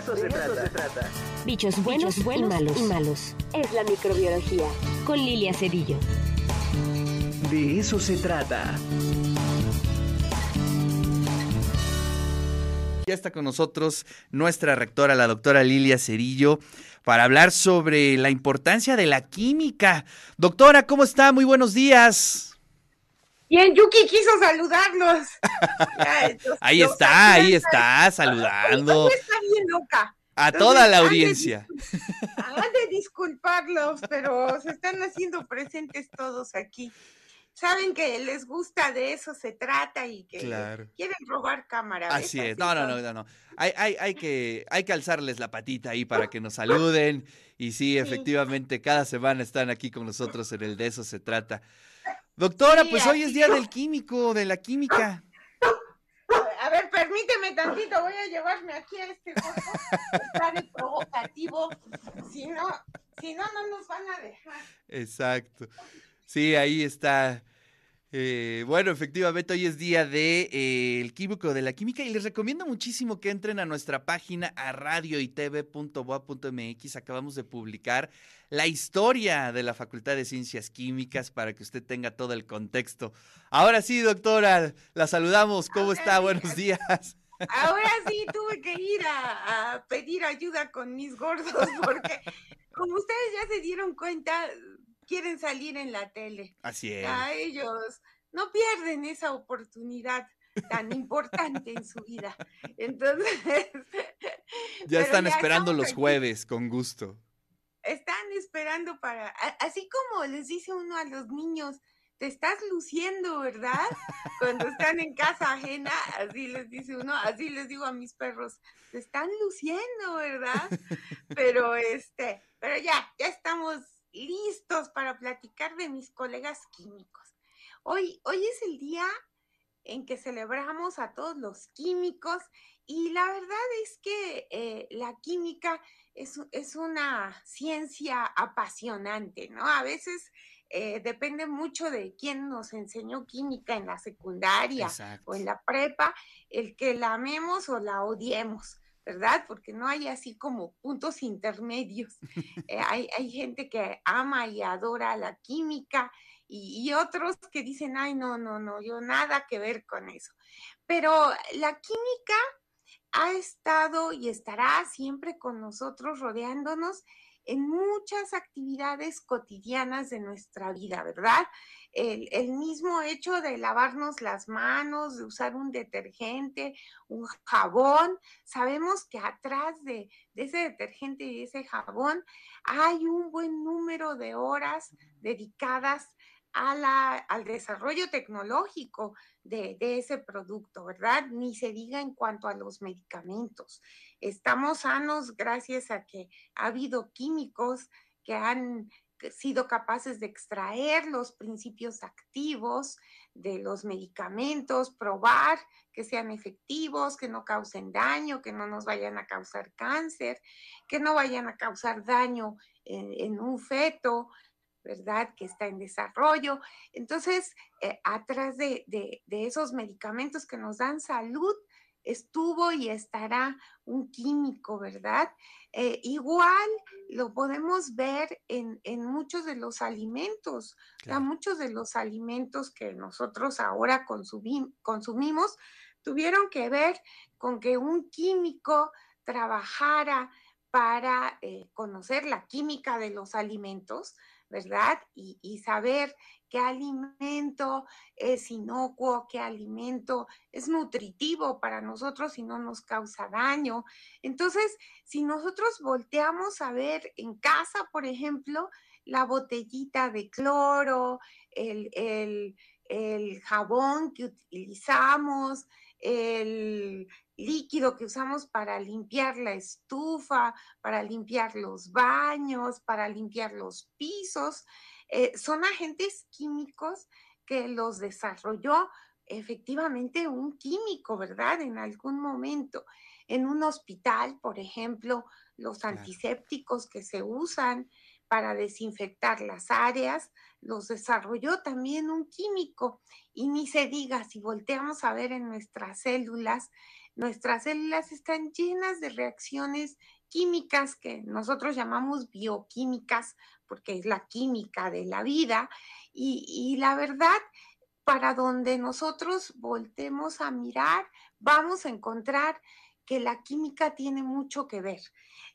eso, se, trata. Bichos buenos, buenos y, malos. y malos. Es la microbiología. Con Lilia Cedillo. De eso se trata. Ya está con nosotros nuestra rectora, la doctora Lilia Cerillo, para hablar sobre la importancia de la química. Doctora, ¿cómo está? Muy buenos días. Bien, Yuki quiso saludarlos. ahí está, ahí está, saludando. está bien loca. A toda la audiencia. Han de, disculparlos, pero se están haciendo presentes todos aquí. Saben que les gusta, de eso se trata y que quieren robar cámara. Así es, no, no, no, no, Hay, hay, hay, que, hay que alzarles la patita ahí para que nos saluden. Y sí, efectivamente, cada semana están aquí con nosotros en el de eso se trata. Doctora, pues hoy es día del químico, de la química. A ver, permíteme tantito, voy a llevarme aquí a este gordo. Está de provocativo. Si no, si no, no nos van a dejar. Exacto. Sí, ahí está eh, bueno, efectivamente hoy es día de eh, el químico de la química y les recomiendo muchísimo que entren a nuestra página a radioitv.boa.mx. Acabamos de publicar la historia de la Facultad de Ciencias Químicas para que usted tenga todo el contexto. Ahora sí, doctora, la saludamos. ¿Cómo está? Buenos días. Ahora sí tuve que ir a, pedir ayuda con mis gordos porque como ustedes ya se dieron cuenta, quieren salir en la tele. Así es. A ellos no pierden esa oportunidad tan importante en su vida. Entonces. Ya están esperando los jueves, con gusto. Están esperando para. Así como les dice uno a los niños, te estás luciendo, ¿verdad? Cuando están en casa ajena, así les dice uno, así les digo a mis perros, te están luciendo, ¿verdad? Pero este, pero ya, ya estamos listos para platicar de mis colegas químicos. Hoy, hoy es el día en que celebramos a todos los químicos y la verdad es que eh, la química es, es, una ciencia apasionante, ¿no? A veces eh, depende mucho de quién nos enseñó química en la secundaria o en la prepa, el que la amemos o la odiemos. ¿Verdad? Porque no hay así como puntos intermedios. Eh, hay, hay, gente que ama y adora la química y, otros que dicen, ay, no, no, no, yo nada que ver con eso. Pero la química ha estado y estará siempre con nosotros rodeándonos en muchas actividades cotidianas de nuestra vida, ¿verdad? El, mismo hecho de lavarnos las manos, de usar un detergente, un jabón, sabemos que atrás de, ese detergente y ese jabón hay un buen número de horas dedicadas al desarrollo tecnológico de, de, ese producto, ¿verdad? Ni se diga en cuanto a los medicamentos. Estamos sanos gracias a que ha habido químicos que han sido capaces de extraer los principios activos de los medicamentos, probar que sean efectivos, que no causen daño, que no nos vayan a causar cáncer, que no vayan a causar daño en, un feto, ¿verdad? Que está en desarrollo. Entonces, eh, atrás de, de esos medicamentos que nos dan salud, estuvo y estará un químico, ¿verdad? Eh, igual lo podemos ver en, muchos de los alimentos, muchos de los alimentos que nosotros ahora consumimos tuvieron que ver con que un químico trabajara para eh, conocer la química de los alimentos, ¿verdad? y saber qué alimento es inocuo, qué alimento es nutritivo para nosotros y no nos causa daño. Entonces, si nosotros volteamos a ver en casa, por ejemplo, la botellita de cloro, el, el jabón que utilizamos, el líquido que usamos para limpiar la estufa, para limpiar los baños, para limpiar los pisos, eh, son agentes químicos que los desarrolló efectivamente un químico, ¿verdad? En algún momento. En un hospital, por ejemplo, los antisépticos que se usan para desinfectar las áreas, los desarrolló también un químico. Y ni se diga, si volteamos a ver en nuestras células, nuestras células están llenas de reacciones químicas que nosotros llamamos bioquímicas, porque es la química de la vida. Y, la verdad, para donde nosotros voltemos a mirar, vamos a encontrar que la química tiene mucho que ver.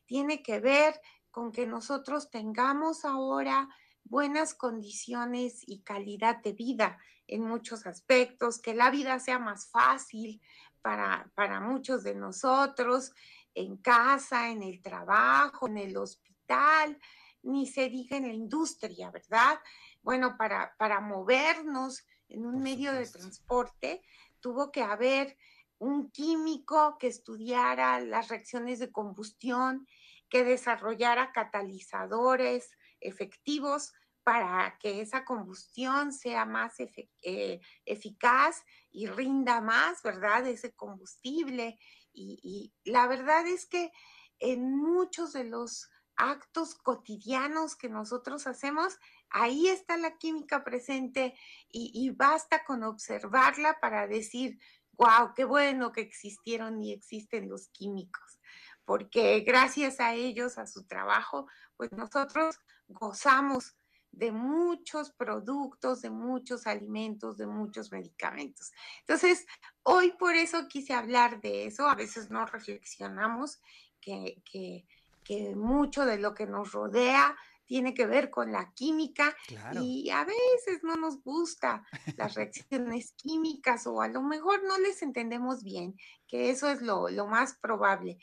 Tiene que ver con que nosotros tengamos ahora buenas condiciones y calidad de vida en muchos aspectos, que la vida sea más fácil para, para muchos de nosotros, en casa, en el trabajo, en el hospital, ni se diga en la industria, ¿verdad? Bueno, para, para movernos en un medio de transporte, tuvo que haber un químico que estudiara las reacciones de combustión, que desarrollara catalizadores efectivos para que esa combustión sea más eh, eficaz y rinda más, ¿verdad? Ese combustible. Y, la verdad es que en muchos de los actos cotidianos que nosotros hacemos, ahí está la química presente y, y, basta con observarla para decir, wow, qué bueno que existieron y existen los químicos, porque gracias a ellos, a su trabajo, pues nosotros gozamos de muchos productos, de muchos alimentos, de muchos medicamentos. Entonces, hoy por eso quise hablar de eso. A veces no reflexionamos que, que, que mucho de lo que nos rodea tiene que ver con la química y a veces no nos gusta las reacciones químicas o a lo mejor no les entendemos bien, que eso es lo, lo más probable.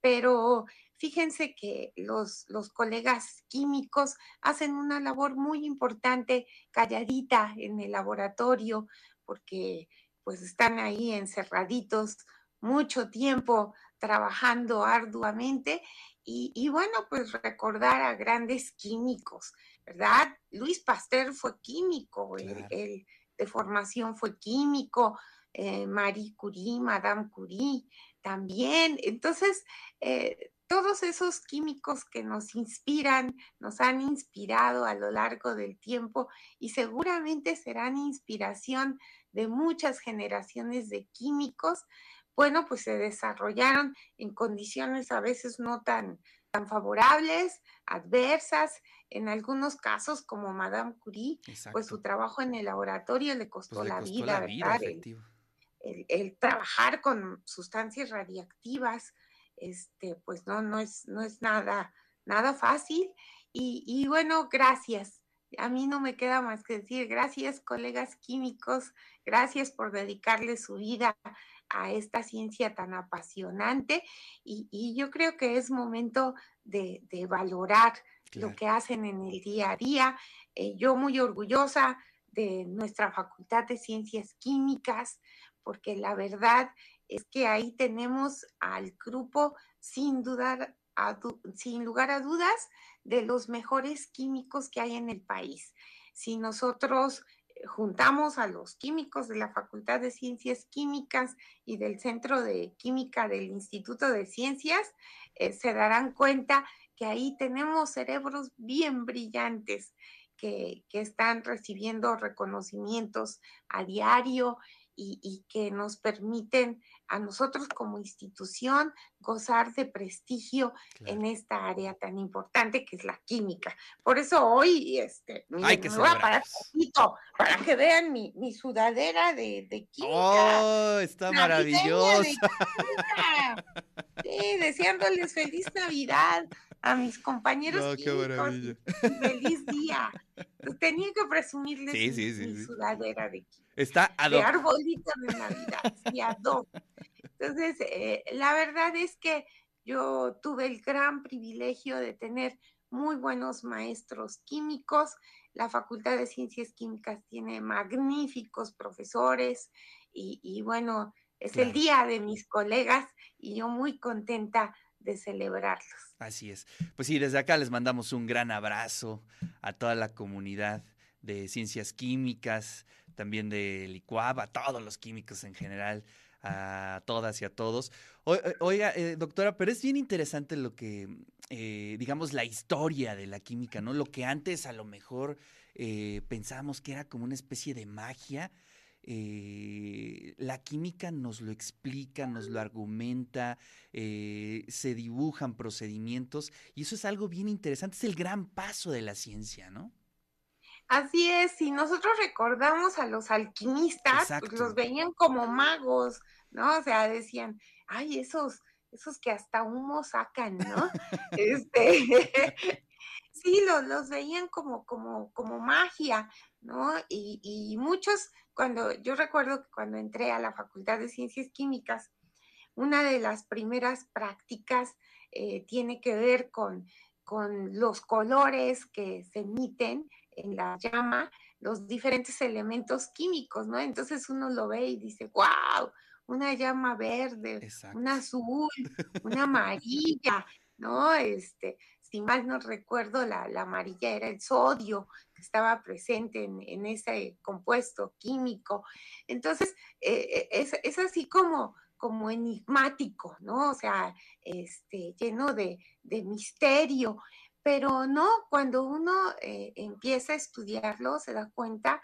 Pero Fíjense que los, los colegas químicos hacen una labor muy importante, calladita en el laboratorio, porque pues están ahí encerraditos mucho tiempo trabajando arduamente y, y, bueno, pues recordar a grandes químicos, ¿verdad? Luis Pasteur fue químico, él, de formación fue químico, eh, Marie Curie, Madame Curie también. Entonces, eh, todos esos químicos que nos inspiran, nos han inspirado a lo largo del tiempo y seguramente serán inspiración de muchas generaciones de químicos, bueno, pues se desarrollaron en condiciones a veces no tan, tan favorables, adversas, en algunos casos como Madame Curie, pues su trabajo en el laboratorio le costó, pues la, vida, ¿verdad? el trabajar con sustancias radiactivas, este, pues no, no es, no es nada, nada fácil. Y, y bueno, gracias. A mí no me queda más que decir gracias, colegas químicos, gracias por dedicarle su vida a esta ciencia tan apasionante y, y yo creo que es momento de, de valorar lo que hacen en el día a día. Eh, yo muy orgullosa de nuestra Facultad de Ciencias Químicas, porque la verdad es que ahí tenemos al grupo sin dudar, sin lugar a dudas, de los mejores químicos que hay en el país. Si nosotros eh, juntamos a los químicos de la Facultad de Ciencias Químicas y del Centro de Química del Instituto de Ciencias, eh, se darán cuenta que ahí tenemos cerebros bien brillantes que, que están recibiendo reconocimientos a diario y, que nos permiten a nosotros como institución gozar de prestigio en esta área tan importante que es la química. Por eso hoy este, que me voy a parar poquito para que vean mi, mi sudadera de, de, química. ¡Oh, está maravillosa! sí, deseándoles feliz Navidad a mis compañeros químicos. Feliz día. Tenía que presumirles mi, sudadera de. Está De arbolito de Navidad, sí, Entonces, eh, la verdad es que yo tuve el gran privilegio de tener muy buenos maestros químicos. La Facultad de Ciencias Químicas tiene magníficos profesores y, bueno, es el día de mis colegas y yo muy contenta de celebrarlos. Así es. Pues sí, desde acá les mandamos un gran abrazo a toda la comunidad de ciencias químicas, también de Licuaba, a todos los químicos en general, a todas y a todos. Eh, oiga, eh, doctora, pero es bien interesante lo que, eh, digamos, la historia de la química, ¿no? Lo que antes a lo mejor pensábamos que era como una especie de magia. Eh, la química nos lo explica, nos lo argumenta, eh, se dibujan procedimientos y eso es algo bien interesante, es el gran paso de la ciencia, ¿no? Así es, si nosotros recordamos a los alquimistas, pues los veían como magos, ¿no? O sea, decían, ay, esos, esos que hasta humo sacan, ¿no? este, sí, los, los veían como, como, como magia, ¿no? Y, y, muchos, cuando, yo recuerdo que cuando entré a la Facultad de Ciencias Químicas, una de las primeras prácticas eh, tiene que ver con, con los colores que se emiten en la llama, los diferentes elementos químicos, ¿no? Entonces uno lo ve y dice, wow, una llama verde, una azul, una amarilla, ¿no? Este, si mal no recuerdo, la, amarilla era el sodio que estaba presente en, ese compuesto químico. Entonces, eh, eh, es, así como, como enigmático, ¿no? O sea, este, lleno de, misterio. Pero no, cuando uno eh, empieza a estudiarlo, se da cuenta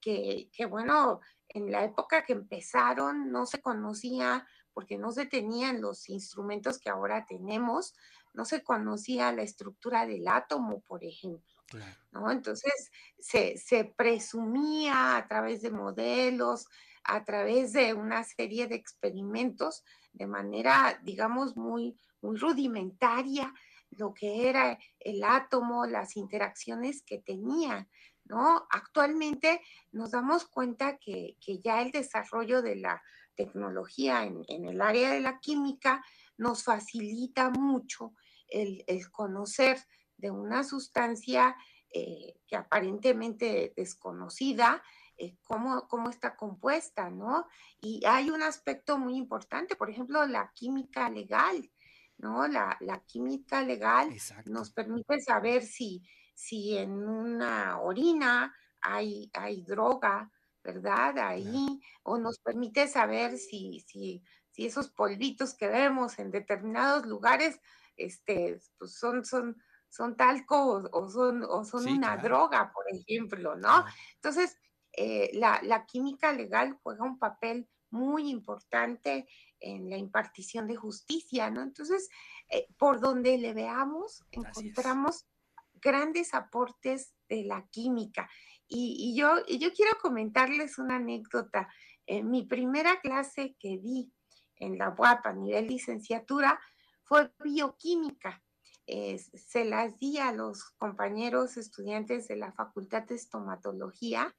que, que, bueno, en la época que empezaron no se conocía, porque no se tenían los instrumentos que ahora tenemos, no se conocía la estructura del átomo, por ejemplo. ¿no? Entonces se, se, presumía a través de modelos, a través de una serie de experimentos, de manera, digamos, muy, muy rudimentaria, lo que era el átomo, las interacciones que tenía. ¿no? Actualmente nos damos cuenta que, que ya el desarrollo de la tecnología en, en, el área de la química nos facilita mucho el, conocer de una sustancia eh, que aparentemente desconocida, eh, cómo, cómo, está compuesta, ¿no? Y hay un aspecto muy importante, por ejemplo, la química legal, ¿no? La, química legal nos permite saber si, si en una orina hay, hay droga, ¿verdad? Ahí, o nos permite saber si, si, si esos polvitos que vemos en determinados lugares este, pues son, son, son talco o, son, o son una droga, por ejemplo, ¿no? Entonces, eh, la, la, química legal juega un papel muy importante en la impartición de justicia, ¿no? Entonces, eh, por donde le veamos, encontramos grandes aportes de la química. Y, y, yo, y yo quiero comentarles una anécdota. En mi primera clase que di en la UAP a nivel licenciatura fue bioquímica. se las di a los compañeros estudiantes de la Facultad de Estomatología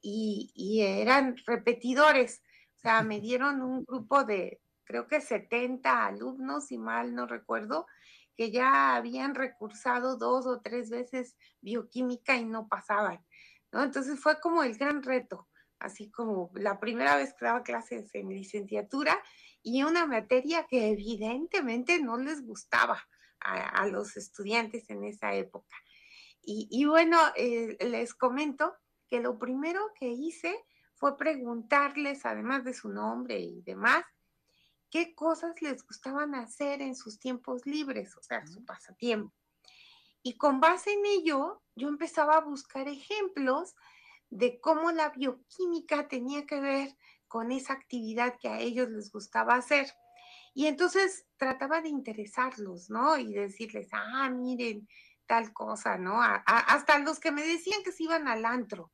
y, eran repetidores. O sea, me dieron un grupo de, creo que 70 alumnos, si mal no recuerdo, que ya habían recursado dos o tres veces bioquímica y no pasaban. ¿no? Entonces fue como el gran reto, así como la primera vez que daba clases en licenciatura y una materia que evidentemente no les gustaba a, los estudiantes en esa época. Y, bueno, eh, les comento que lo primero que hice fue preguntarles, además de su nombre y demás, qué cosas les gustaban hacer en sus tiempos libres, o sea, su pasatiempo. Y con base en ello, yo empezaba a buscar ejemplos de cómo la bioquímica tenía que ver con esa actividad que a ellos les gustaba hacer. Y entonces trataba de interesarlos, ¿no? Y decirles, ah, miren, tal cosa, ¿no? hasta los que me decían que se iban al antro,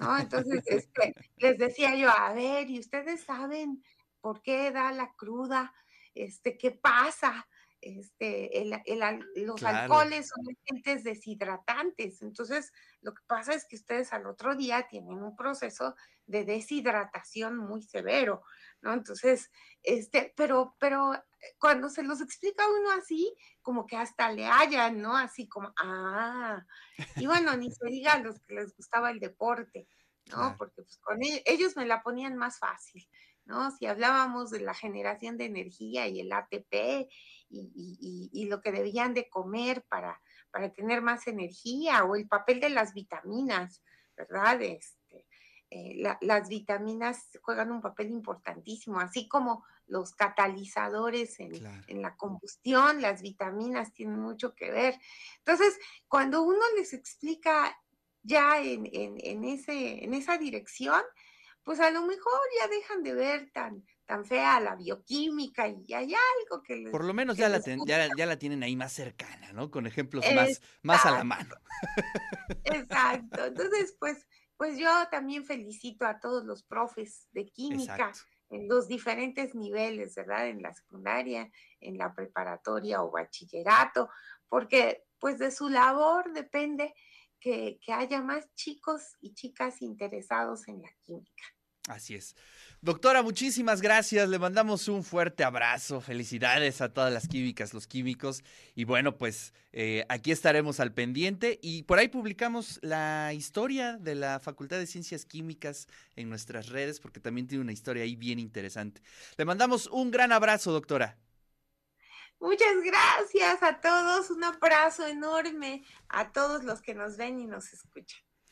¿no? Entonces, este, les decía yo, a ver, ¿y ustedes saben por qué da la cruda? Este, ¿qué pasa? Este, los alcoholes son agentes deshidratantes, entonces lo que pasa es que ustedes al otro día tienen un proceso de deshidratación muy severo, ¿no? Entonces, este, pero, pero eh, cuando se los explica uno así, como que hasta le hallan, ¿no? Así como, ah, y bueno, ni se diga a los que les gustaba el deporte, ¿no? Porque pues con ellos, ellos me la ponían más fácil. ¿no? Si hablábamos de la generación de energía y el ATP y, y, lo que debían de comer para, para tener más energía o el papel de las vitaminas, ¿verdad? Este, eh, las vitaminas juegan un papel importantísimo, así como los catalizadores en, la combustión, las vitaminas tienen mucho que ver. Entonces, cuando uno les explica ya en, ese, en esa dirección, pues a lo mejor ya dejan de ver tan, tan fea la bioquímica y hay algo que les... Por lo menos ya la, ten- ya, ya la tienen ahí más cercana, ¿no? Con ejemplos más, más a la mano. Exacto. Entonces, pues, pues yo también felicito a todos los profes de química Exacto. en los diferentes niveles, ¿verdad? En la secundaria, en la preparatoria o bachillerato, porque pues de su labor depende que, que haya más chicos y chicas interesados en la química. Así es. Doctora, muchísimas gracias. Le mandamos un fuerte abrazo. Felicidades a todas las químicas, los químicos. Y bueno, pues eh, aquí estaremos al pendiente. Y por ahí publicamos la historia de la Facultad de Ciencias Químicas en nuestras redes, porque también tiene una historia ahí bien interesante. Le mandamos un gran abrazo, doctora. Muchas gracias a todos, un abrazo enorme a todos los que nos ven y nos escuchan.